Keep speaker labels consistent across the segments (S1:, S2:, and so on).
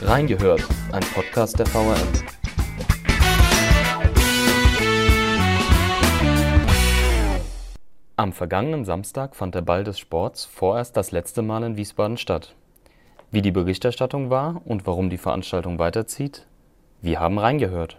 S1: Reingehört, ein Podcast der VRM. Am vergangenen Samstag fand der Ball des Sports vorerst das letzte Mal in Wiesbaden statt. Wie die Berichterstattung war und warum die Veranstaltung weiterzieht, wir haben reingehört.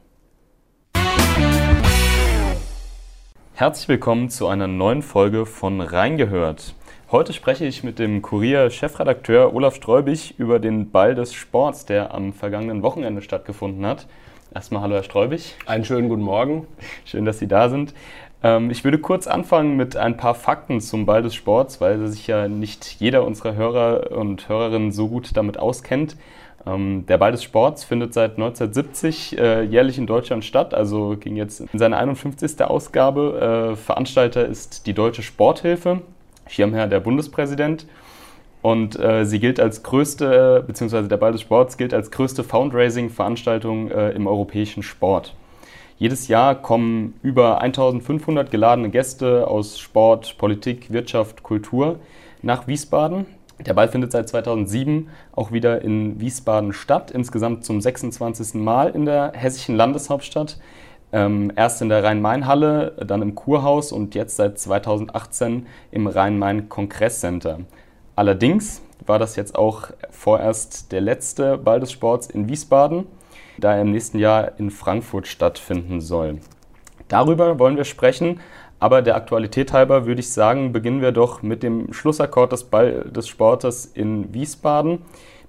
S1: Herzlich willkommen zu einer neuen Folge von Reingehört. Heute spreche ich mit dem Kurier-Chefredakteur Olaf Streubig über den Ball des Sports, der am vergangenen Wochenende stattgefunden hat. Erstmal hallo Herr Streubig.
S2: Einen schönen guten Morgen.
S1: Schön, dass Sie da sind. Ähm, ich würde kurz anfangen mit ein paar Fakten zum Ball des Sports, weil sich ja nicht jeder unserer Hörer und Hörerinnen so gut damit auskennt. Ähm, der Ball des Sports findet seit 1970 äh, jährlich in Deutschland statt, also ging jetzt in seine 51. Ausgabe. Äh, Veranstalter ist die Deutsche Sporthilfe. Schirmherr der Bundespräsident. Und äh, sie gilt als größte, beziehungsweise der Ball des Sports gilt als größte Fundraising-Veranstaltung äh, im europäischen Sport. Jedes Jahr kommen über 1500 geladene Gäste aus Sport, Politik, Wirtschaft, Kultur nach Wiesbaden. Der Ball findet seit 2007 auch wieder in Wiesbaden statt, insgesamt zum 26. Mal in der hessischen Landeshauptstadt. Ähm, erst in der Rhein-Main-Halle, dann im Kurhaus und jetzt seit 2018 im Rhein-Main-Kongresscenter. Allerdings war das jetzt auch vorerst der letzte Ball des Sports in Wiesbaden, da er im nächsten Jahr in Frankfurt stattfinden soll. Darüber wollen wir sprechen, aber der Aktualität halber würde ich sagen, beginnen wir doch mit dem Schlussakkord des Ball des Sportes in Wiesbaden,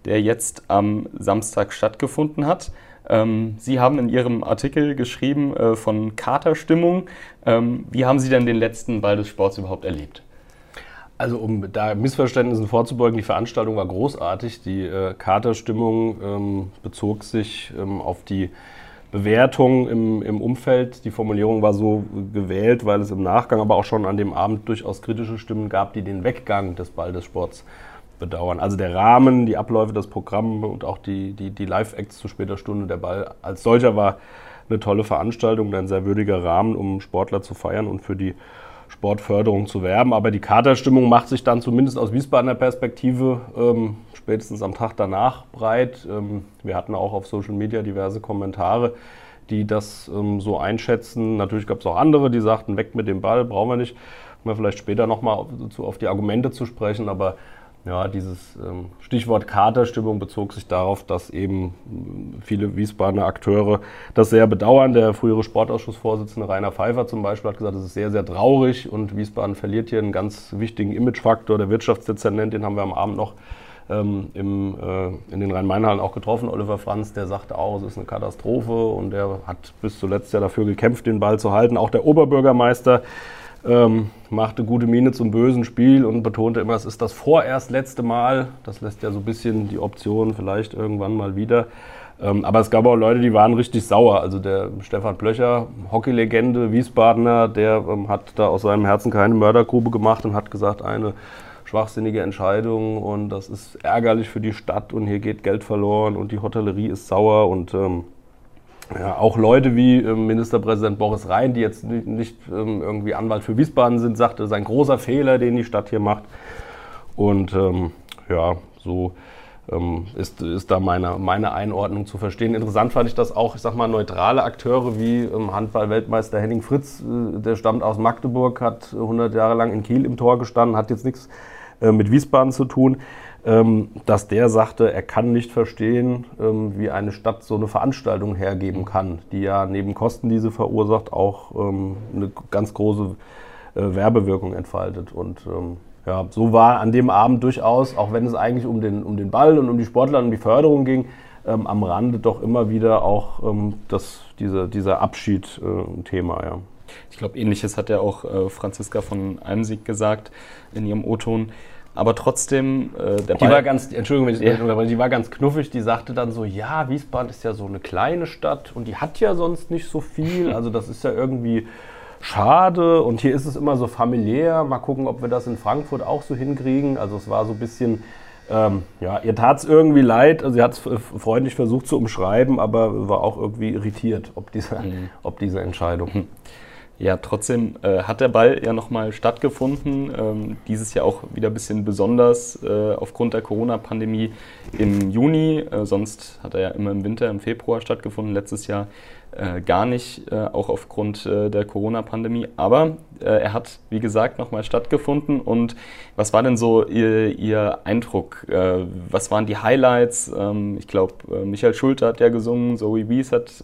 S1: der jetzt am Samstag stattgefunden hat. Ähm, Sie haben in Ihrem Artikel geschrieben äh, von Katerstimmung. Ähm, wie haben Sie denn den letzten Ball des Sports überhaupt erlebt?
S2: Also um da Missverständnissen vorzubeugen, die Veranstaltung war großartig. Die äh, Katerstimmung ähm, bezog sich ähm, auf die Bewertung im, im, Umfeld. Die Formulierung war so gewählt, weil es im Nachgang, aber auch schon an dem Abend durchaus kritische Stimmen gab, die den Weggang des Ball des Sports bedauern. Also der Rahmen, die Abläufe, das Programm und auch die, die, die Live-Acts zu später Stunde, der Ball als solcher war eine tolle Veranstaltung, ein sehr würdiger Rahmen, um Sportler zu feiern und für die Sportförderung zu werben. Aber die Katerstimmung macht sich dann zumindest aus Wiesbadener Perspektive ähm, spätestens am Tag danach breit. Ähm, wir hatten auch auf Social Media diverse Kommentare, die das ähm, so einschätzen. Natürlich gab es auch andere, die sagten, weg mit dem Ball, brauchen wir nicht. Kommen wir vielleicht später nochmal auf, auf die Argumente zu sprechen, aber ja, dieses ähm, Stichwort Katerstimmung bezog sich darauf, dass eben viele Wiesbadener Akteure das sehr bedauern. Der frühere Sportausschussvorsitzende Rainer Pfeiffer zum Beispiel hat gesagt, es ist sehr, sehr traurig und Wiesbaden verliert hier einen ganz wichtigen Imagefaktor. Der Wirtschaftsdezernent, den haben wir am Abend noch ähm, im, äh, in den Rhein-Main-Hallen auch getroffen, Oliver Franz, der sagte auch, es ist eine Katastrophe und der hat bis zuletzt ja dafür gekämpft, den Ball zu halten. Auch der Oberbürgermeister ähm, machte gute Miene zum bösen Spiel und betonte immer, es ist das vorerst letzte Mal. Das lässt ja so ein bisschen die Option vielleicht irgendwann mal wieder. Ähm, aber es gab auch Leute, die waren richtig sauer. Also der Stefan Blöcher, Hockeylegende, Wiesbadener, der ähm, hat da aus seinem Herzen keine Mördergrube gemacht und hat gesagt, eine schwachsinnige Entscheidung und das ist ärgerlich für die Stadt und hier geht Geld verloren und die Hotellerie ist sauer und ähm, ja, auch Leute wie äh, Ministerpräsident Boris Rhein, die jetzt nicht, nicht ähm, irgendwie Anwalt für Wiesbaden sind, sagte, es ist ein großer Fehler, den die Stadt hier macht. Und ähm, ja, so ähm, ist, ist da meine, meine Einordnung zu verstehen. Interessant fand ich das auch, ich sag mal, neutrale Akteure wie ähm, Handball-Weltmeister Henning Fritz, äh, der stammt aus Magdeburg, hat 100 Jahre lang in Kiel im Tor gestanden, hat jetzt nichts äh, mit Wiesbaden zu tun. Ähm, dass der sagte, er kann nicht verstehen, ähm, wie eine Stadt so eine Veranstaltung hergeben kann, die ja neben Kosten, die sie verursacht, auch ähm, eine ganz große äh, Werbewirkung entfaltet. Und ja, so war an dem Abend durchaus, auch wenn es eigentlich um den, um den Ball und um die Sportler und um die Förderung ging, am Rande doch immer wieder auch das, diese, dieser Abschied äh, ein Thema. Ja.
S1: Ich glaube, ähnliches hat ja auch äh, Franziska von Almsieg gesagt in ihrem O-Ton. Aber trotzdem,
S2: äh, der die Ball war ganz, Entschuldigung, wenn ich ja. die war ganz knuffig. Die sagte dann so: Ja, Wiesbaden ist ja so eine kleine Stadt und die hat ja sonst nicht so viel. Also das ist ja irgendwie schade. Und hier ist es immer so familiär. Mal gucken, ob wir das in Frankfurt auch so hinkriegen. Also es war so ein bisschen. Ähm, ja, ihr tat es irgendwie leid. Also sie hat es freundlich versucht zu umschreiben, aber war auch irgendwie irritiert, ob diese, mhm. ob diese Entscheidung.
S1: Ja, trotzdem äh, hat der Ball ja nochmal stattgefunden. Ähm, dieses Jahr auch wieder ein bisschen besonders äh, aufgrund der Corona-Pandemie im Juni. Äh, sonst hat er ja immer im Winter, im Februar stattgefunden. Letztes Jahr äh, gar nicht, äh, auch aufgrund äh, der Corona-Pandemie. Aber äh, er hat, wie gesagt, nochmal stattgefunden. Und was war denn so Ihr, Ihr Eindruck? Äh, was waren die Highlights? Ähm, ich glaube, äh, Michael Schulte hat ja gesungen, Zoe Wies hat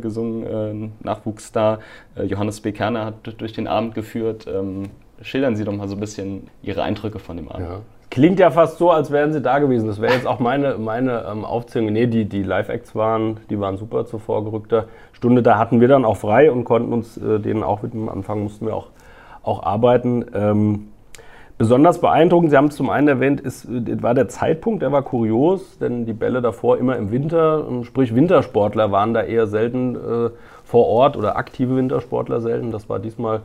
S1: gesungen, Nachwuchsstar. Johannes B. Kerner hat durch den Abend geführt. Ähm, schildern Sie doch mal so ein bisschen Ihre Eindrücke von dem Abend.
S2: Ja. Klingt ja fast so, als wären sie da gewesen. Das wäre jetzt auch meine, meine ähm, Aufzählung. Nee, die, die Live-Acts waren, die waren super zur vorgerückter Stunde. Da hatten wir dann auch frei und konnten uns äh, denen auch mit dem Anfang mussten wir auch, auch arbeiten. Ähm, besonders beeindruckend, Sie haben es zum einen erwähnt, ist, äh, war der Zeitpunkt, der war kurios, denn die Bälle davor immer im Winter, ähm, sprich Wintersportler waren da eher selten äh, vor Ort oder aktive Wintersportler selten. Das war diesmal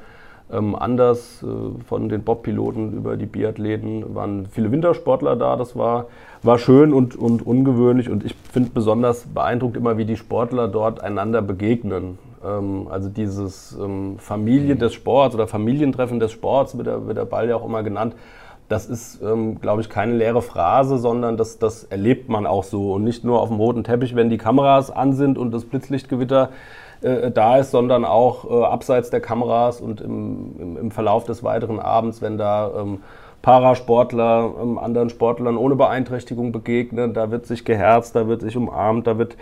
S2: ähm, anders äh, von den Bobpiloten über die Biathleten waren viele Wintersportler da. Das war, war schön und, und ungewöhnlich. Und ich finde besonders beeindruckt immer, wie die Sportler dort einander begegnen. Ähm, also dieses ähm, Familie des Sports oder Familientreffen des Sports wird der, wird der Ball ja auch immer genannt. Das ist, ähm, glaube ich, keine leere Phrase, sondern das, das erlebt man auch so. Und nicht nur auf dem roten Teppich, wenn die Kameras an sind und das Blitzlichtgewitter äh, da ist, sondern auch äh, abseits der Kameras und im, im, im, Verlauf des weiteren Abends, wenn da ähm, Parasportler ähm, anderen Sportlern ohne Beeinträchtigung begegnen, da wird sich geherzt, da wird sich umarmt, da wird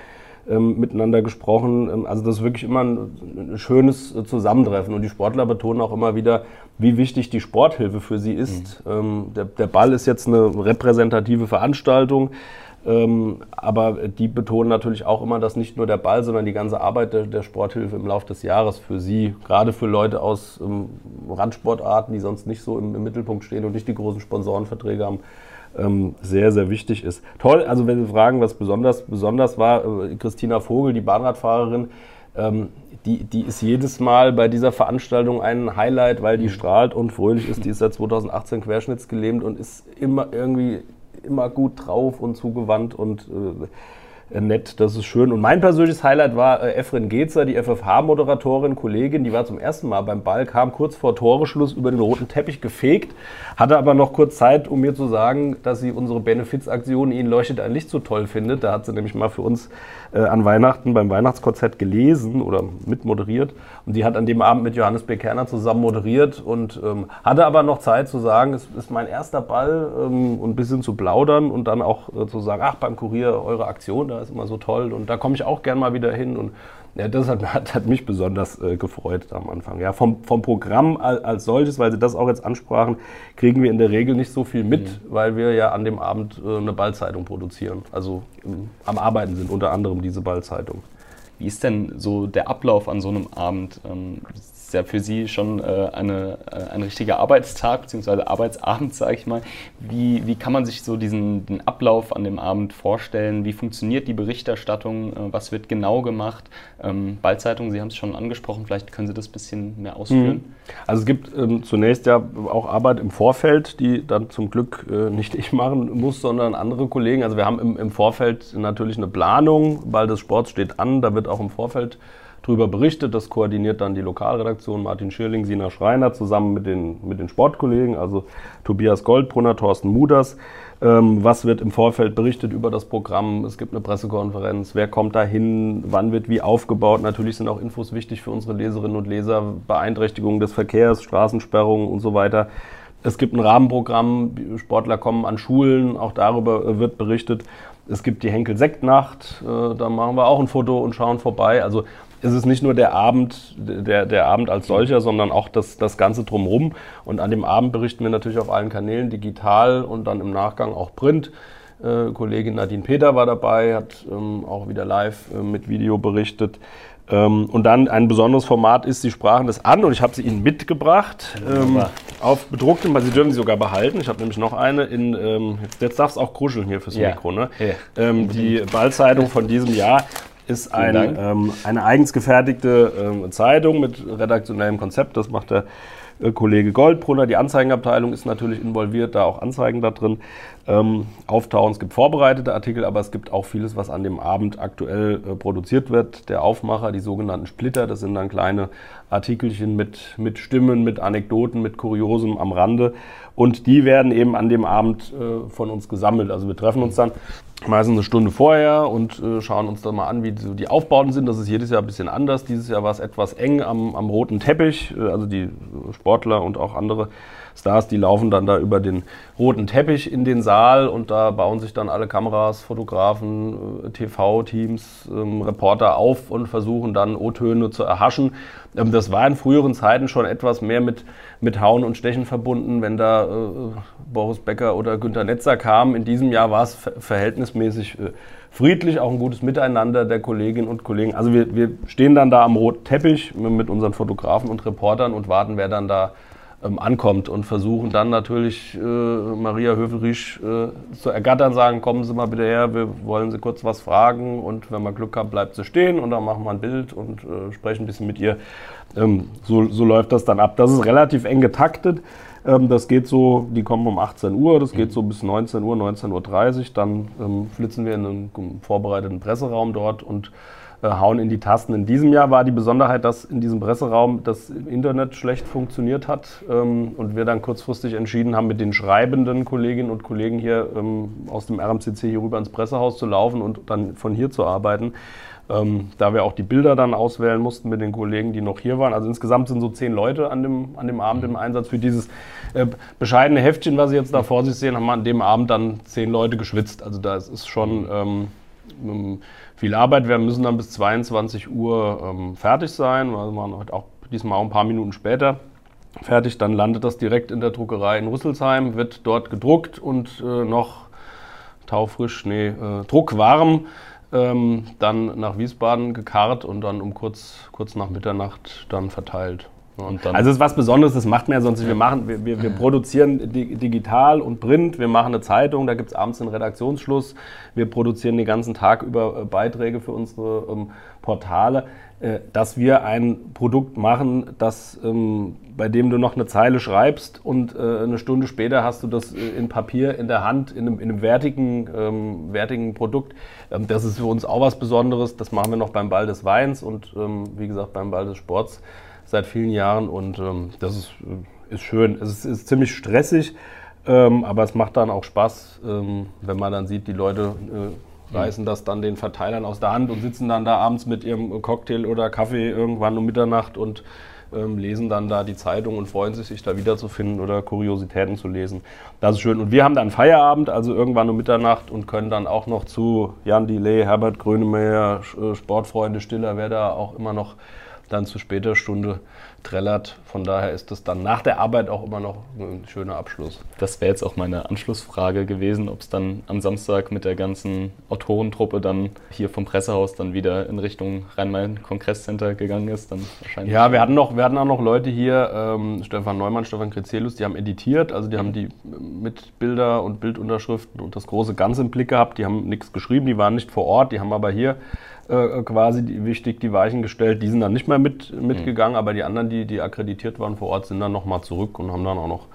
S2: ähm, miteinander gesprochen. Ähm, also das ist wirklich immer ein, ein, schönes äh, Zusammentreffen. Und die Sportler betonen auch immer wieder, wie wichtig die Sporthilfe für sie ist. Mhm. Ähm, der, der Ball ist jetzt eine repräsentative Veranstaltung. Ähm, aber die betonen natürlich auch immer, dass nicht nur der Ball, sondern die ganze Arbeit der, der Sporthilfe im Laufe des Jahres für sie, gerade für Leute aus ähm, Randsportarten, die sonst nicht so im, im, Mittelpunkt stehen und nicht die großen Sponsorenverträge haben, ähm, sehr, sehr wichtig ist. Toll, also wenn Sie fragen, was besonders, besonders war, äh, Christina Vogel, die Bahnradfahrerin, ähm, die, die ist jedes Mal bei dieser Veranstaltung ein Highlight, weil die mhm. strahlt und fröhlich ist. Die ist seit 2018 querschnittsgelähmt und ist immer irgendwie immer gut drauf und zugewandt und äh, nett, das ist schön. Und mein persönliches Highlight war äh, Efren Gezer, die FFH-Moderatorin, Kollegin, die war zum ersten Mal beim Ball, kam kurz vor Toreschluss über den roten Teppich gefegt, hatte aber noch kurz Zeit, um mir zu sagen, dass sie unsere Benefizaktion Ihnen leuchtet ein Licht so toll findet. Da hat sie nämlich mal für uns äh, an Weihnachten beim Weihnachtskonzert gelesen oder mitmoderiert. Und die hat an dem Abend mit Johannes B. Kerner zusammen moderiert und ähm, hatte aber noch Zeit zu sagen, es ist mein erster Ball ähm, und ein bisschen zu plaudern und dann auch äh, zu sagen, ach, beim Kurier eure Aktion, da ist immer so toll und da komme ich auch gern mal wieder hin. Und ja, das hat, hat, hat mich besonders äh, gefreut am Anfang. Ja, vom, vom Programm als, als, solches, weil Sie das auch jetzt ansprachen, kriegen wir in der Regel nicht so viel mit, mhm. weil wir ja an dem Abend äh, eine Ballzeitung produzieren. Also ähm, am Arbeiten sind unter anderem diese Ballzeitung.
S1: Wie ist denn so der Ablauf an so einem Abend? Ähm, ist ja für Sie schon äh, eine, äh, ein richtiger Arbeitstag bzw. Arbeitsabend, sage ich mal. Wie, wie kann man sich so diesen den Ablauf an dem Abend vorstellen? Wie funktioniert die Berichterstattung? Äh, was wird genau gemacht? Ähm, Ballzeitung, Sie haben es schon angesprochen, vielleicht können Sie das ein bisschen mehr ausführen. Mhm.
S2: Also es gibt ähm, zunächst ja auch Arbeit im Vorfeld, die dann zum Glück äh, nicht ich machen muss, sondern andere Kollegen. Also wir haben im, im Vorfeld natürlich eine Planung, weil das Sport steht an, da wird auch im Vorfeld darüber berichtet. Das koordiniert dann die Lokalredaktion Martin Schirling, Sina Schreiner zusammen mit den, mit den Sportkollegen, also Tobias Goldbrunner, Thorsten Muders. Ähm, was wird im Vorfeld berichtet über das Programm? Es gibt eine Pressekonferenz. Wer kommt da hin? Wann wird wie aufgebaut? Natürlich sind auch Infos wichtig für unsere Leserinnen und Leser. Beeinträchtigungen des Verkehrs, Straßensperrungen und so weiter. Es gibt ein Rahmenprogramm. Sportler kommen an Schulen. Auch darüber wird berichtet. Es gibt die Henkel-Sektnacht. Äh, da machen wir auch ein Foto und schauen vorbei. Also ist es nicht nur der Abend, der, der Abend als solcher, sondern auch das, das Ganze drumherum. Und an dem Abend berichten wir natürlich auf allen Kanälen, digital und dann im Nachgang auch Print. Äh, Kollegin Nadine Peter war dabei, hat ähm, auch wieder live äh, mit Video berichtet. Ähm, und dann ein besonderes Format ist, Sie sprachen das an und ich habe sie Ihnen mitgebracht. Ähm, auf bedrucktem, weil Sie dürfen sie sogar behalten. Ich habe nämlich noch eine in, ähm, jetzt darf es auch kruscheln hier fürs ja. Mikro, ne? Ja. Ähm, die Ballzeitung von diesem Jahr ist ein, ähm, eine eigens gefertigte ähm, Zeitung mit redaktionellem Konzept. Das macht der äh, Kollege Goldbrunner. Die Anzeigenabteilung ist natürlich involviert, da auch Anzeigen da drin. ähm, auftauchen. Es gibt vorbereitete Artikel, aber es gibt auch vieles, was an dem Abend aktuell äh, produziert wird. Der Aufmacher, die sogenannten Splitter, das sind dann kleine Artikelchen mit, mit Stimmen, mit Anekdoten, mit Kuriosum am Rande. Und die werden eben an dem Abend äh, von uns gesammelt. Also wir treffen uns dann meistens eine Stunde vorher und äh, schauen uns dann mal an, wie so die Aufbauten sind. Das ist jedes Jahr ein bisschen anders. Dieses Jahr war es etwas eng am, am roten Teppich. Äh, also die Sportler und auch andere Stars, die laufen dann da über den roten Teppich in den Saal und da bauen sich dann alle Kameras, Fotografen, äh, TV-Teams, ähm, Reporter auf und versuchen dann O-Töne zu erhaschen. Ähm, das war in früheren Zeiten schon etwas mehr mit, mit Hauen und Stechen verbunden, wenn da äh, Boris Becker oder Günter Netzer kamen. In diesem Jahr war es ver verhältnismäßig äh, friedlich, auch ein gutes Miteinander der Kolleginnen und Kollegen. Also wir, wir stehen dann da am roten Teppich mit unseren Fotografen und Reportern und warten, wer dann da ähm, ankommt und versuchen dann natürlich äh, Maria Hövelrich äh, zu ergattern, sagen, kommen Sie mal bitte her, wir wollen Sie kurz was fragen und wenn man Glück hat, bleibt sie stehen und dann machen wir ein Bild und äh, sprechen ein bisschen mit ihr. Ähm, so, so läuft das dann ab. Das ist relativ eng getaktet. Ähm, das geht so, die kommen um 18 Uhr, das geht so bis 19 Uhr, 19.30 Uhr. Dann ähm, flitzen wir in einen vorbereiteten Presseraum dort und hauen in die Tasten. In diesem Jahr war die Besonderheit, dass in diesem Presseraum das Internet schlecht funktioniert hat ähm, und wir dann kurzfristig entschieden haben, mit den schreibenden Kolleginnen und Kollegen hier ähm, aus dem RMCC hier rüber ins Pressehaus zu laufen und dann von hier zu arbeiten. Ähm, da wir auch die Bilder dann auswählen mussten mit den Kollegen, die noch hier waren. Also insgesamt sind so zehn Leute an dem, an dem Abend im Einsatz. Für dieses äh, bescheidene Heftchen, was Sie jetzt da vor sich sehen, haben wir an dem Abend dann zehn Leute geschwitzt. Also da ist schon ähm, viel Arbeit. Wir müssen dann bis 22 Uhr ähm, fertig sein. Wir waren heute auch diesmal auch ein paar Minuten später fertig. Dann landet das direkt in der Druckerei in Rüsselsheim, wird dort gedruckt und äh, noch taufrisch, nee, äh, druckwarm. Ähm, dann nach Wiesbaden gekarrt und dann um kurz, kurz nach Mitternacht dann verteilt also es ist was Besonderes, das macht man ja sonst nicht. Wir, machen, wir, wir, wir produzieren digital und Print, wir machen eine Zeitung, da gibt es abends einen Redaktionsschluss, wir produzieren den ganzen Tag über äh, Beiträge für unsere ähm, Portale. Äh, dass wir ein Produkt machen, das, ähm, bei dem du noch eine Zeile schreibst und äh, eine Stunde später hast du das äh, in Papier in der Hand, in einem, in einem wertigen, ähm, wertigen Produkt. Ähm, das ist für uns auch was Besonderes. Das machen wir noch beim Ball des Weins und ähm, wie gesagt beim Ball des Sports seit vielen Jahren und ähm, das ist, äh, ist schön. Es ist, ist ziemlich stressig, ähm, aber es macht dann auch Spaß, ähm, wenn man dann sieht, die Leute äh, reißen das dann den Verteilern aus der Hand und sitzen dann da abends mit ihrem Cocktail oder Kaffee irgendwann um Mitternacht und ähm, lesen dann da die Zeitung und freuen sich, sich da wiederzufinden oder Kuriositäten zu lesen. Das ist schön. Und wir haben dann Feierabend, also irgendwann um Mitternacht und können dann auch noch zu Jan Delay, Herbert Grönemeyer, äh, Sportfreunde Stiller, wer da auch immer noch dann zu später Stunde trällert. Von daher ist das dann nach der Arbeit auch immer noch ein schöner Abschluss.
S1: Das wäre jetzt auch meine Anschlussfrage gewesen, ob es dann am Samstag mit der ganzen Autorentruppe dann hier vom Pressehaus dann wieder in Richtung Rhein-Main-Kongresscenter gegangen ist. Dann
S2: wahrscheinlich ja, wir hatten, noch, wir hatten auch noch Leute hier, ähm, Stefan Neumann, Stefan Krezelus, die haben editiert, also die haben die mit Bilder und Bildunterschriften und das große Ganze im Blick gehabt. Die haben nichts geschrieben, die waren nicht vor Ort, die haben aber hier äh, quasi die, wichtig die Weichen gestellt. Die sind dann nicht mehr mit, mitgegangen, mhm. aber die anderen, die, die akkreditiert waren vor Ort, sind dann nochmal zurück und haben dann auch noch,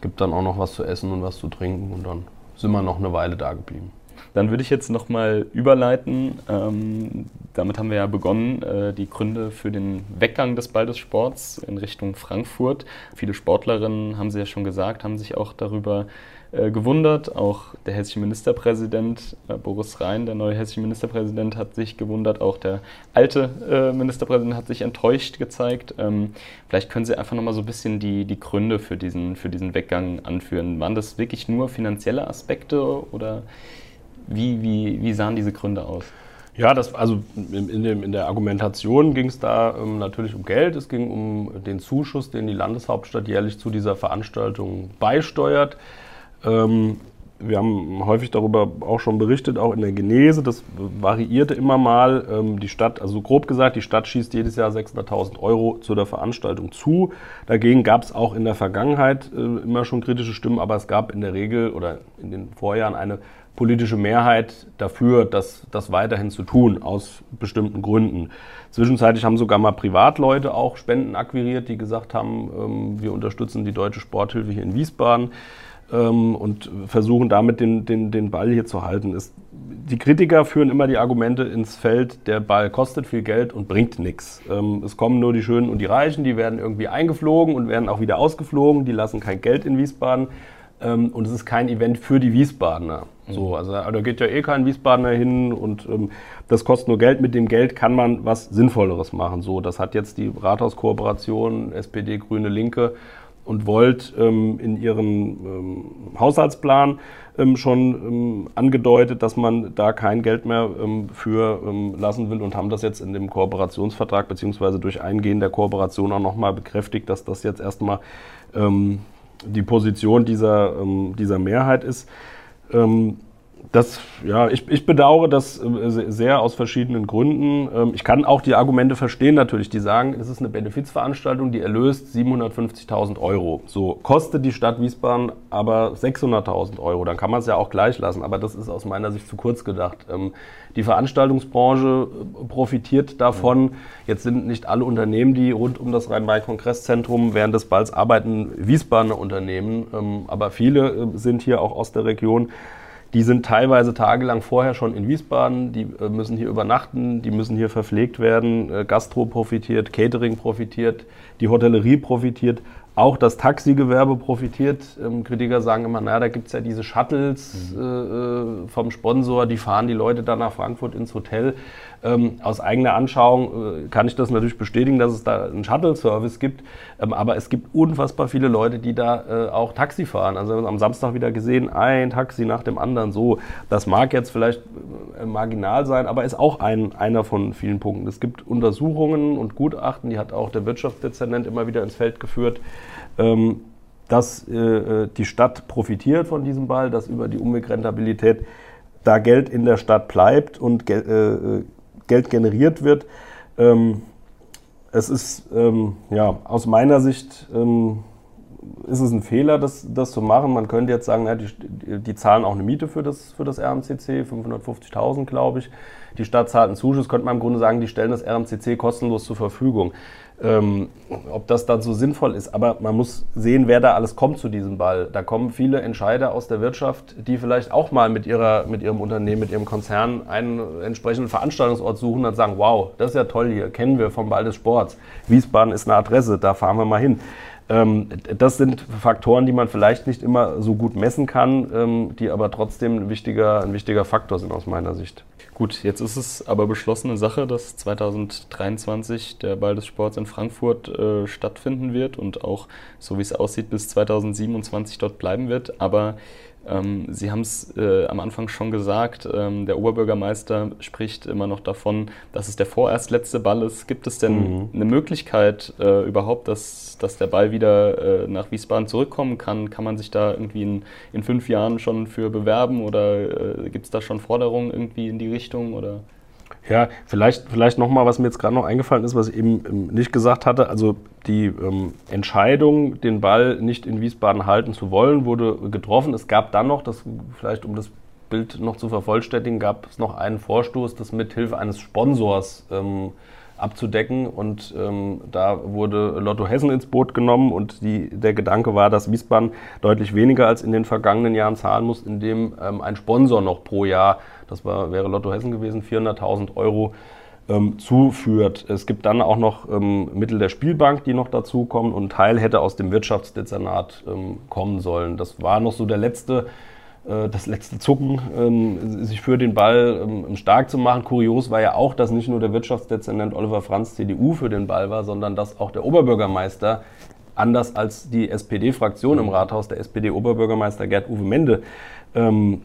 S2: gibt dann auch noch was zu essen und was zu trinken und dann sind wir noch eine Weile da geblieben.
S1: Dann würde ich jetzt nochmal überleiten. Ähm, damit haben wir ja begonnen, äh, die Gründe für den Weggang des Ball des Sports in Richtung Frankfurt. Viele Sportlerinnen, haben Sie ja schon gesagt, haben sich auch darüber äh, gewundert. Auch der hessische Ministerpräsident äh, Boris Rhein, der neue hessische Ministerpräsident, hat sich gewundert. Auch der alte äh, Ministerpräsident hat sich enttäuscht gezeigt. Ähm, vielleicht können Sie einfach nochmal so ein bisschen die, die Gründe für diesen, für diesen Weggang anführen. Waren das wirklich nur finanzielle Aspekte oder wie, wie, wie sahen diese Gründe aus?
S2: Ja, das, also in, dem, in der Argumentation ging es da ähm, natürlich um Geld. Es ging um den Zuschuss, den die Landeshauptstadt jährlich zu dieser Veranstaltung beisteuert. Ähm, wir haben häufig darüber auch schon berichtet, auch in der Genese. Das variierte immer mal. Ähm, die Stadt, also grob gesagt, die Stadt schießt jedes Jahr 600.000 Euro zu der Veranstaltung zu. Dagegen gab es auch in der Vergangenheit äh, immer schon kritische Stimmen, aber es gab in der Regel oder in den Vorjahren eine politische Mehrheit dafür, das, das weiterhin zu tun, aus bestimmten Gründen. Zwischenzeitlich haben sogar mal Privatleute auch Spenden akquiriert, die gesagt haben, ähm, wir unterstützen die Deutsche Sporthilfe hier in Wiesbaden. Ähm, und versuchen damit den, den, den Ball hier zu halten. Ist, die Kritiker führen immer die Argumente ins Feld, der Ball kostet viel Geld und bringt nichts. Ähm, es kommen nur die Schönen und die Reichen, die werden irgendwie eingeflogen und werden auch wieder ausgeflogen, die lassen kein Geld in Wiesbaden ähm, und es ist kein Event für die Wiesbadener. Mhm. So, also da geht ja eh kein Wiesbadener hin und ähm, das kostet nur Geld. Mit dem Geld kann man was Sinnvolleres machen. So, das hat jetzt die Rathauskooperation SPD, Grüne, Linke und Volt ähm, in ihrem ähm, Haushaltsplan ähm, schon ähm, angedeutet, dass man da kein Geld mehr ähm, für ähm, lassen will und haben das jetzt in dem Kooperationsvertrag beziehungsweise durch Eingehen der Kooperation auch nochmal bekräftigt, dass das jetzt erstmal die Position dieser, dieser Mehrheit ist. Das, ja, ich, ich bedauere das äh, sehr aus verschiedenen Gründen. Ähm, ich kann auch die Argumente verstehen natürlich, die sagen, es ist eine Benefizveranstaltung, die erlöst 750.000 Euro. So kostet die Stadt Wiesbaden aber 600.000 Euro. Dann kann man es ja auch gleich lassen, aber das ist aus meiner Sicht zu kurz gedacht. Ähm, die Veranstaltungsbranche äh, profitiert davon. Jetzt sind nicht alle Unternehmen, die rund um das Rhein-Main-Kongresszentrum während des Balls arbeiten, Wiesbadener Unternehmen, ähm, aber viele äh, sind hier auch aus der Region. Die sind teilweise tagelang vorher schon in Wiesbaden, die äh, müssen hier übernachten, die müssen hier verpflegt werden. Äh, Gastro profitiert, Catering profitiert, die Hotellerie profitiert, auch das Taxigewerbe profitiert. Ähm, Kritiker sagen immer, naja, da gibt es ja diese Shuttles mhm. äh, vom Sponsor, die fahren die Leute dann nach Frankfurt ins Hotel. Ähm, aus eigener Anschauung äh, kann ich das natürlich bestätigen, dass es da einen Shuttle-Service gibt. Ähm, aber es gibt unfassbar viele Leute, die da äh, auch Taxi fahren. Also am Samstag wieder gesehen, ein Taxi nach dem anderen. So, das mag jetzt vielleicht äh, marginal sein, aber ist auch ein, einer von vielen Punkten. Es gibt Untersuchungen und Gutachten, die hat auch der Wirtschaftsdezernent immer wieder ins Feld geführt. Ähm, dass äh, äh, die Stadt profitiert von diesem Ball, dass über die Umwegrentabilität da Geld in der Stadt bleibt und Geld, äh, Geld generiert wird. Ähm, es ist ähm, ja, aus meiner Sicht ähm, ist es ein Fehler, das, das zu machen. Man könnte jetzt sagen, na, die, die zahlen auch eine Miete für das, für das RMCC, 550.000 glaube ich. Die Stadt zahlt einen Zuschuss, könnte man im Grunde sagen, die stellen das RMCC kostenlos zur Verfügung ähm, ob das dann so sinnvoll ist. Aber man muss sehen, wer da alles kommt zu diesem Ball. Da kommen viele Entscheider aus der Wirtschaft, die vielleicht auch mal mit, ihrer, mit ihrem Unternehmen, mit ihrem Konzern einen entsprechenden Veranstaltungsort suchen und sagen, wow, das ist ja toll hier, kennen wir vom Ball des Sports. Wiesbaden ist eine Adresse, da fahren wir mal hin. Ähm, das sind Faktoren, die man vielleicht nicht immer so gut messen kann, ähm, die aber trotzdem ein wichtiger, ein wichtiger Faktor sind aus meiner Sicht.
S1: Gut, jetzt ist es aber beschlossene Sache, dass 2023 der Ball des Sports in Frankfurt äh, stattfinden wird und auch, so wie es aussieht, bis 2027 dort bleiben wird. Aber ähm, Sie haben es äh, am Anfang schon gesagt, ähm, der Oberbürgermeister spricht immer noch davon, dass es der vorerst letzte Ball ist. Gibt es denn mhm. eine Möglichkeit äh, überhaupt, dass, dass der Ball wieder äh, nach Wiesbaden zurückkommen kann? Kann man sich da irgendwie in, in fünf Jahren schon für bewerben oder äh, gibt es da schon Forderungen irgendwie in die Richtung? Oder?
S2: Ja, vielleicht, vielleicht nochmal, was mir jetzt gerade noch eingefallen ist, was ich eben ähm, nicht gesagt hatte. Also die ähm, Entscheidung, den Ball nicht in Wiesbaden halten zu wollen, wurde getroffen. Es gab dann noch, das vielleicht um das Bild noch zu vervollständigen, gab es noch einen Vorstoß, das mit Hilfe eines Sponsors ähm, abzudecken. Und ähm, da wurde Lotto Hessen ins Boot genommen und die, der Gedanke war, dass Wiesbaden deutlich weniger als in den vergangenen Jahren zahlen muss, indem ähm, ein Sponsor noch pro Jahr das war, wäre Lotto Hessen gewesen, 400.000 Euro ähm, zuführt. Es gibt dann auch noch ähm, Mittel der Spielbank, die noch dazukommen und ein Teil hätte aus dem Wirtschaftsdezernat ähm, kommen sollen. Das war noch so der letzte, äh, das letzte Zucken, ähm, sich für den Ball ähm, stark zu machen. Kurios war ja auch, dass nicht nur der Wirtschaftsdezernent Oliver Franz CDU für den Ball war, sondern dass auch der Oberbürgermeister anders als die SPD-Fraktion im Rathaus, der SPD-Oberbürgermeister Gerd-Uwe Mende, ähm,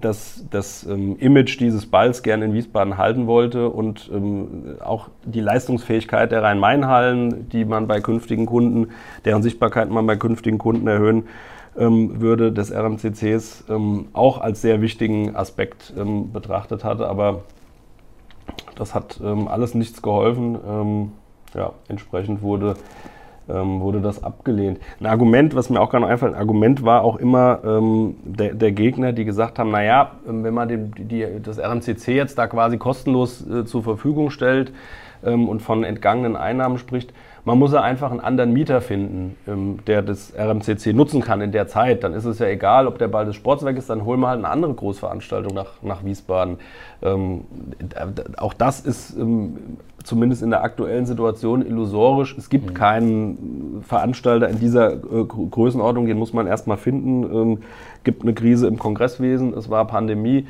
S2: das, das ähm, Image dieses Balls gerne in Wiesbaden halten wollte und ähm, auch die Leistungsfähigkeit der Rhein-Main-Hallen, die man bei künftigen Kunden, deren Sichtbarkeit man bei künftigen Kunden erhöhen ähm, würde, des RMCCs ähm, auch als sehr wichtigen Aspekt ähm, betrachtet hatte. Aber das hat alles nichts geholfen. ja, entsprechend wurde ähm, wurde das abgelehnt. Ein Argument, was mir auch gerade noch einfällt, ein Argument war auch immer ähm, der, der, Gegner, die gesagt haben, naja, ähm, wenn man den, die, das RMCC jetzt da quasi kostenlos äh, zur Verfügung stellt, ähm, und von entgangenen Einnahmen spricht. Man muss ja einfach einen anderen Mieter finden, ähm, der das RMCC nutzen kann in der Zeit. Dann ist es ja egal, ob der Ball des Sports weg ist, dann holen wir halt eine andere Großveranstaltung nach, nach Wiesbaden. Ähm, auch das ist ähm, zumindest in der aktuellen Situation illusorisch. Es gibt mhm. keinen Veranstalter in dieser äh, Größenordnung, den muss man erstmal finden. Ähm, gibt eine Krise im Kongresswesen, es war Pandemie.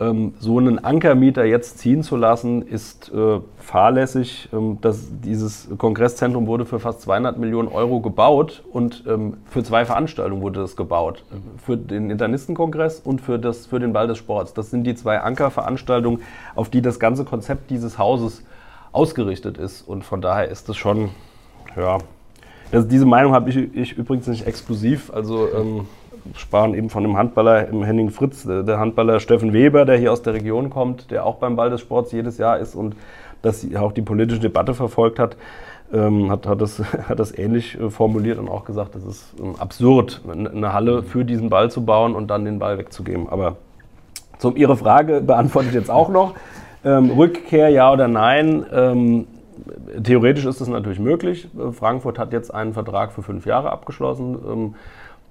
S2: Ähm, so einen Ankermieter jetzt ziehen zu lassen, ist äh, fahrlässig. Ähm, das, dieses Kongresszentrum wurde für fast 200 Millionen Euro gebaut und ähm, für zwei Veranstaltungen wurde das gebaut. Für den Internistenkongress und für, das, für den Ball des Sports. Das sind die zwei Ankerveranstaltungen, auf die das ganze Konzept dieses Hauses ausgerichtet ist. Und von daher ist es schon, ja, also diese Meinung habe ich, ich, übrigens nicht exklusiv. Also ähm, sprachen eben von dem Handballer Henning Fritz, der Handballer Steffen Weber, der hier aus der Region kommt, der auch beim Ball des Sports jedes Jahr ist und das auch die politische Debatte verfolgt hat, ähm, hat, hat, das, hat das ähnlich äh, formuliert und auch gesagt, das ist ähm, absurd, eine Halle für diesen Ball zu bauen und dann den Ball wegzugeben. Aber zum Ihre Frage beantworte ich jetzt auch noch. Ähm, Rückkehr ja oder nein? Ähm, theoretisch ist es natürlich möglich. Äh, Frankfurt hat jetzt einen Vertrag für fünf Jahre abgeschlossen.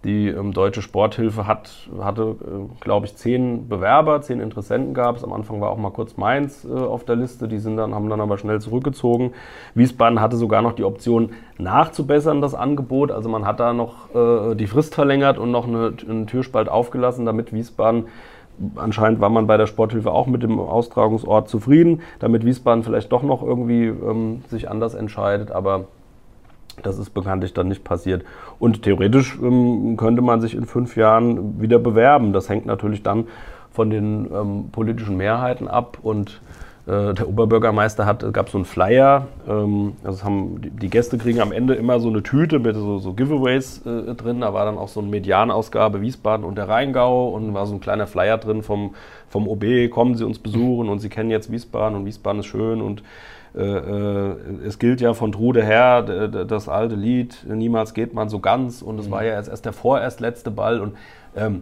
S2: Die ähm, Deutsche Sporthilfe hat, hatte, äh, glaube ich, zehn Bewerber, zehn Interessenten gab es. Am Anfang war auch mal kurz Mainz äh, auf der Liste. Die sind dann, haben dann aber schnell zurückgezogen. Wiesbaden hatte sogar noch die Option nachzubessern, das Angebot. Also man hat da noch äh, die Frist verlängert und noch eine, einen Türspalt aufgelassen, damit Wiesbaden Anscheinend war man bei der Sporthilfe auch mit dem Austragungsort zufrieden, damit Wiesbaden vielleicht doch noch irgendwie ähm, sich anders entscheidet, aber das ist bekanntlich dann nicht passiert. Und theoretisch ähm, könnte man sich in fünf Jahren wieder bewerben. Das hängt natürlich dann von den ähm, politischen Mehrheiten ab und der Oberbürgermeister hat, gab so einen Flyer, ähm, also haben, die Gäste kriegen am Ende immer so eine Tüte mit so, so Giveaways äh, drin. Da war dann auch so eine Medianausgabe Wiesbaden und der Rheingau und war so ein kleiner Flyer drin vom, vom OB, kommen Sie uns besuchen und Sie kennen jetzt Wiesbaden und Wiesbaden ist schön und äh, äh es gilt ja von Trude her das alte Lied, niemals geht man so ganz und es mhm. war ja erst, erst der vorerst letzte Ball und ähm,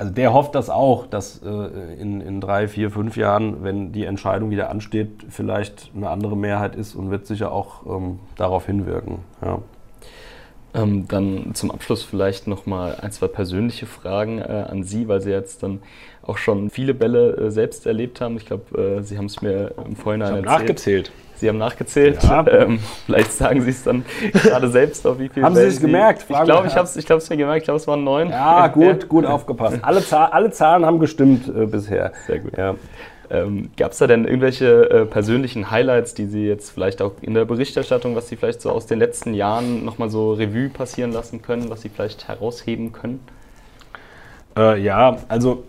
S2: also der hofft das auch, dass äh, in, in drei, vier, fünf Jahren, wenn die Entscheidung wieder ansteht, vielleicht eine andere Mehrheit ist und wird sicher auch ähm, darauf hinwirken. Ja.
S1: Ähm, dann zum Abschluss vielleicht nochmal ein, zwei persönliche Fragen äh, an Sie, weil Sie jetzt dann auch schon viele Bälle äh, selbst erlebt haben. Ich glaube, äh, Sie haben es mir im Vorhinein
S2: ich erzählt. nachgezählt.
S1: Sie haben nachgezählt. Ja. Ähm, vielleicht sagen Sie es dann gerade selbst, auf wie viel.
S2: Haben Sie es gemerkt?
S1: ich glaube, ich habe es ich mir gemerkt. Ich glaube, es waren neun.
S2: Ja, gut, gut aufgepasst. Alle, Zahl, alle Zahlen haben gestimmt äh, bisher.
S1: Sehr gut. Ja. Ähm, Gab es da denn irgendwelche äh, persönlichen Highlights, die Sie jetzt vielleicht auch in der Berichterstattung, was Sie vielleicht so aus den letzten Jahren nochmal so Revue passieren lassen können, was Sie vielleicht herausheben können?
S2: Äh, ja, also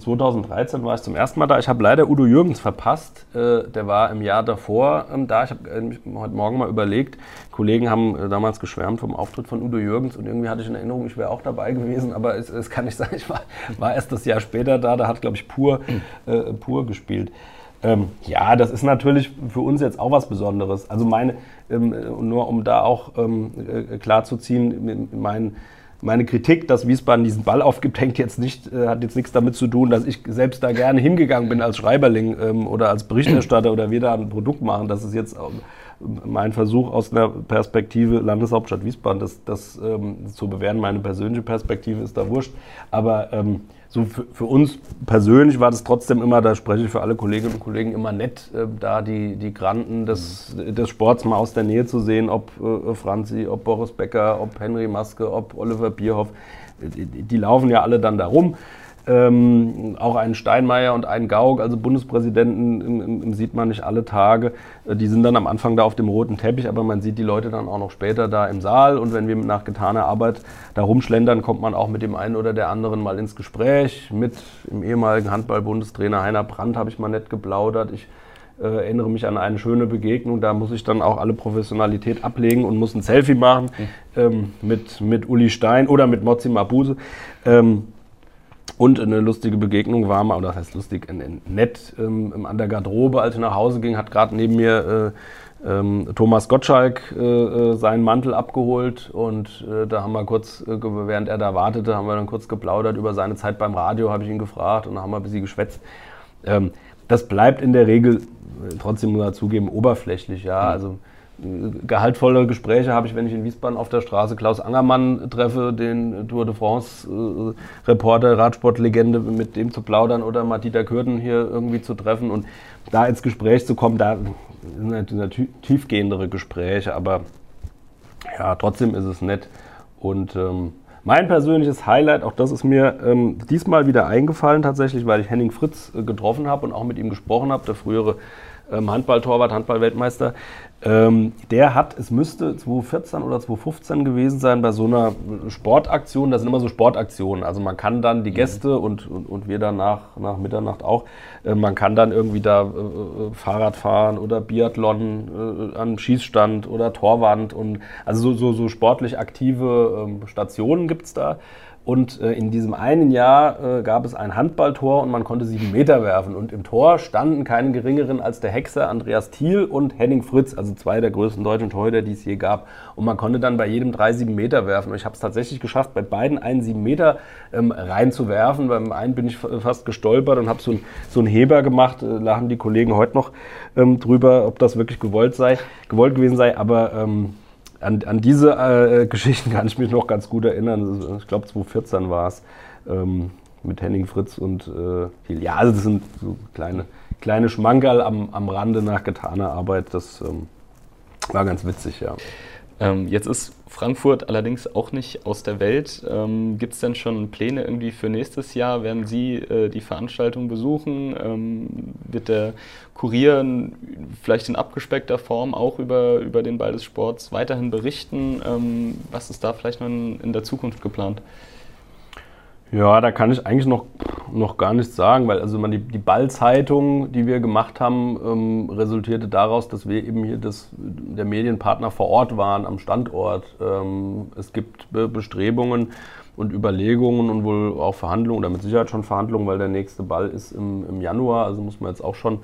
S2: 2013 war ich zum ersten Mal da. Ich habe leider Udo Jürgens verpasst. Äh, der war im Jahr davor ähm, da. Ich habe äh, heute Morgen mal überlegt. Kollegen haben äh, damals geschwärmt vom Auftritt von Udo Jürgens und irgendwie hatte ich in Erinnerung, ich wäre auch dabei gewesen, aber es, es, kann nicht sein. Ich war, war erst das Jahr später da. Da hat, glaube ich, Pur, äh, Pur gespielt. Ähm, ja, das ist natürlich für uns jetzt auch was Besonderes. Also meine, ähm, nur um da auch ähm, klar zu ziehen, mein meine Kritik, dass Wiesbaden diesen Ball aufgibt, hängt jetzt nicht, äh, hat jetzt nichts damit zu tun, dass ich selbst da gerne hingegangen bin als Schreiberling ähm, oder als Berichterstatter oder wir da ein Produkt machen. Das ist jetzt mein Versuch aus einer Perspektive Landeshauptstadt Wiesbaden, das, das ähm, zu bewerten. Meine persönliche Perspektive ist da wurscht. Aber ähm, so für, für, uns persönlich war das trotzdem immer, da spreche ich für alle Kolleginnen und Kollegen, immer nett, äh, da die, die Granten des, des Sports mal aus der Nähe zu sehen, ob äh, Franzi, ob Boris Becker, ob Henry Maske, ob Oliver Bierhoff. Die, die laufen ja alle dann da rum. Ähm, auch einen Steinmeier und einen Gauck, also Bundespräsidenten, im, im, sieht man nicht alle Tage. Äh, die sind dann am Anfang da auf dem roten Teppich, aber man sieht die Leute dann auch noch später da im Saal. Und wenn wir nach getaner Arbeit da rumschlendern, kommt man auch mit dem einen oder der anderen mal ins Gespräch. Mit dem ehemaligen Handball-Bundestrainer Heiner Brandt habe ich mal nett geplaudert. Ich äh, erinnere mich an eine schöne Begegnung. Da muss ich dann auch alle Professionalität ablegen und muss ein Selfie machen mhm. ähm, mit, mit Uli Stein oder mit Mozzi Mabuse. Ähm, und eine lustige Begegnung war mal, oder das heißt lustig, nett ähm, an der Garderobe, als ich nach Hause ging, hat gerade neben mir äh, ähm, Thomas Gottschalk äh, äh, seinen Mantel abgeholt und äh, da haben wir kurz, äh, während er da wartete, haben wir dann kurz geplaudert über seine Zeit beim Radio, habe ich ihn gefragt und dann haben wir ein bisschen geschwätzt. Ähm, das bleibt in der Regel, trotzdem muss man zugeben, oberflächlich. Ja, mhm. also gehaltvolle Gespräche habe ich, wenn ich in Wiesbaden auf der Straße Klaus Angermann treffe, den Tour de France äh, Radsportlegende, mit dem zu plaudern oder mal Dieter Kürten hier irgendwie zu treffen und da ins Gespräch zu kommen, da sind natürlich tiefgehendere Gespräche, aber ja, trotzdem ist es nett und ähm, mein persönliches Highlight, auch das ist mir ähm, diesmal wieder eingefallen tatsächlich, weil ich Henning Fritz äh, getroffen habe und auch mit ihm gesprochen habe, der frühere ähm, Handballtorwart, Handballweltmeister. Ähm, der hat, es müsste 2014 oder 2015 gewesen sein, bei so einer Sportaktion, das sind immer so Sportaktionen, also man kann dann die mhm. Gäste und, und, und wir dann nach, nach Mitternacht auch, äh, man kann dann irgendwie da äh, äh Fahrrad fahren oder Biathlon äh, am Schießstand oder Torwand und also so, so, so sportlich aktive äh, Stationen gibt es da. Und äh, in diesem einen Jahr äh, gab es ein Handballtor und man konnte sieben Meter werfen. Und im Tor standen keine geringeren als der Hexer Andreas Thiel und Henning Fritz, also zwei der größten deutschen Torhüter, die es je gab. Und man konnte dann bei jedem drei sieben Meter werfen. Ich habe es tatsächlich geschafft, bei beiden einen sieben Meter ähm, reinzuwerfen. Beim einen bin ich fast gestolpert und habe so, ein, so einen Heber gemacht. Äh, lachen die Kollegen heute noch ähm, drüber, ob das wirklich gewollt sei, gewollt gewesen sei. Aber ähm, an, an diese äh, Geschichten kann ich mich noch ganz gut erinnern. Ich glaube, 2014 war es mit Henning Fritz und äh, Ja, also das sind so kleine, kleine Schmankerl am, am Rande nach getaner Arbeit. Das ähm, war ganz witzig, ja.
S1: Ähm, jetzt ist Frankfurt allerdings auch nicht aus der Welt. Ähm, Gibt es denn schon Pläne irgendwie für nächstes Jahr? Werden Sie äh, die Veranstaltung besuchen? Ähm, wird der Kurier vielleicht in abgespeckter Form auch über, über den Ball des Sports weiterhin berichten? Ähm, was ist da vielleicht noch in, in der Zukunft geplant?
S2: Ja, da kann ich eigentlich noch, noch gar nichts sagen, weil also man die, die Ballzeitung, die wir gemacht haben, ähm, resultierte daraus, dass wir eben hier das, der Medienpartner vor Ort waren, am Standort. Ähm, es gibt Be Bestrebungen und Überlegungen und wohl auch Verhandlungen, oder mit Sicherheit schon Verhandlungen, weil der nächste Ball ist im, im Januar, also muss man jetzt auch schon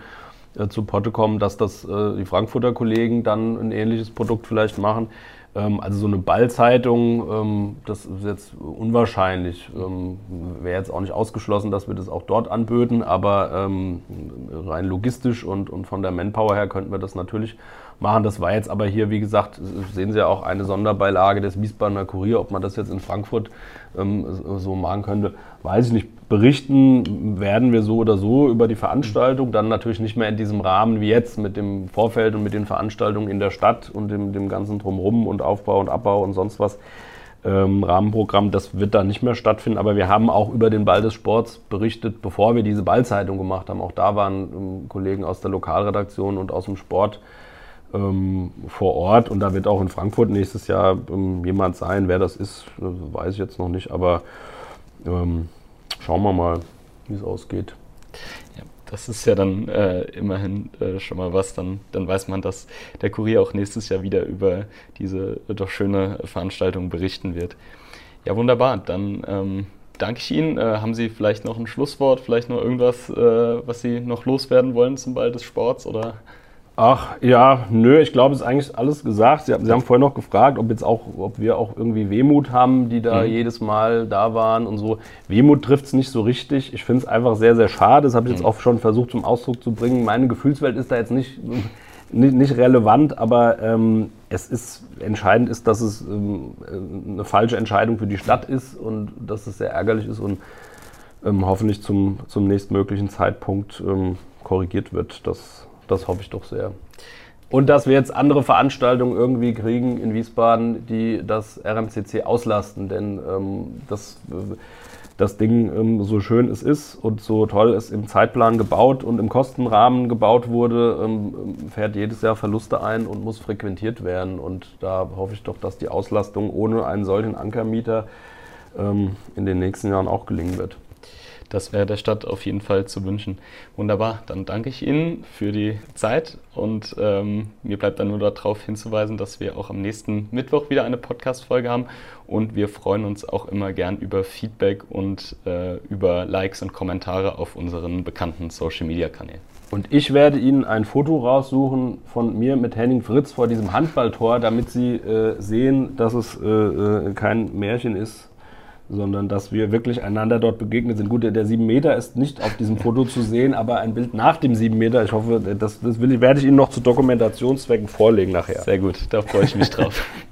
S2: äh, zu Potte kommen, dass das äh, die Frankfurter Kollegen dann ein ähnliches Produkt vielleicht machen. Ähm, also so eine Ballzeitung, ähm, das ist jetzt unwahrscheinlich. Ähm, Wäre jetzt auch nicht ausgeschlossen, dass wir das auch dort anböten, aber rein logistisch und, und von der Manpower her könnten wir das natürlich machen. Das war jetzt aber hier, wie gesagt, sehen Sie ja auch eine Sonderbeilage des Wiesbadener Kurier. Ob man das jetzt in Frankfurt so machen könnte, weiß ich nicht. Berichten werden wir so oder so über die Veranstaltung, dann natürlich nicht mehr in diesem Rahmen wie jetzt mit dem Vorfeld und mit den Veranstaltungen in der Stadt und dem, dem ganzen Drumherum und Aufbau und Abbau und sonst was. Ähm, Rahmenprogramm, das wird dann nicht mehr stattfinden, aber wir haben auch über den Ball des Sports berichtet, bevor wir diese Ballzeitung gemacht haben. Auch da waren ähm, Kollegen aus der Lokalredaktion und aus dem Sport ähm, vor Ort und da wird auch in Frankfurt nächstes Jahr ähm, jemand sein. Wer das ist, weiß ich jetzt noch nicht, aber ähm, schauen wir mal, wie es ausgeht.
S1: Ja, das ist ja dann äh, immerhin äh, schon mal was. Dann, dann weiß man, dass der Kurier auch nächstes Jahr wieder über diese doch schöne Veranstaltung berichten wird. Ja, wunderbar. Dann ähm, danke ich Ihnen. Äh, haben Sie vielleicht noch ein Schlusswort, vielleicht noch irgendwas, äh, was Sie noch loswerden wollen zum Ball des Sports? Oder?
S2: Ach ja, nö, ich glaube, es ist eigentlich alles gesagt. Sie, Sie, haben vorhin noch gefragt, ob jetzt auch, ob wir auch irgendwie Wehmut haben, die da mhm. jedes Mal da waren und so. Wehmut trifft es nicht so richtig. Ich finde es einfach sehr, sehr schade. Das habe ich mhm. jetzt auch schon versucht zum Ausdruck zu bringen. Meine Gefühlswelt ist da jetzt nicht, nicht, nicht relevant, aber ähm, es ist entscheidend ist, dass es ähm, eine falsche Entscheidung für die Stadt ist und dass es sehr ärgerlich ist und ähm, hoffentlich zum, zum nächstmöglichen Zeitpunkt ähm, korrigiert wird. Das das hoffe ich doch sehr. Und dass wir jetzt andere Veranstaltungen irgendwie kriegen in Wiesbaden, die das RMCC auslasten. Denn ähm, das, das Ding, ähm, so schön es ist und so toll es im Zeitplan gebaut und im Kostenrahmen gebaut wurde, ähm, fährt jedes Jahr Verluste ein und muss frequentiert werden. Und da hoffe ich doch, dass die Auslastung ohne einen solchen Ankermieter ähm, in den nächsten Jahren auch gelingen wird.
S1: Das wäre der Stadt auf jeden Fall zu wünschen. Wunderbar, dann danke ich Ihnen für die Zeit und ähm, mir bleibt dann nur darauf hinzuweisen, dass wir auch am nächsten Mittwoch wieder eine Podcast-Folge haben und wir freuen uns auch immer gern über Feedback und äh, über Likes und Kommentare auf unseren bekannten Social-Media-Kanälen.
S2: Und ich werde Ihnen ein Foto raussuchen von mir mit Henning Fritz vor diesem Handballtor, damit Sie äh, sehen, dass es äh, äh kein Märchen ist, sondern dass wir wirklich einander dort begegnet sind. Gut, der 7 Meter ist nicht auf diesem Foto zu sehen, aber ein Bild nach dem 7 Meter, ich hoffe, das, das will, werde ich Ihnen noch zu Dokumentationszwecken vorlegen nachher.
S1: Sehr gut, da freue ich mich drauf.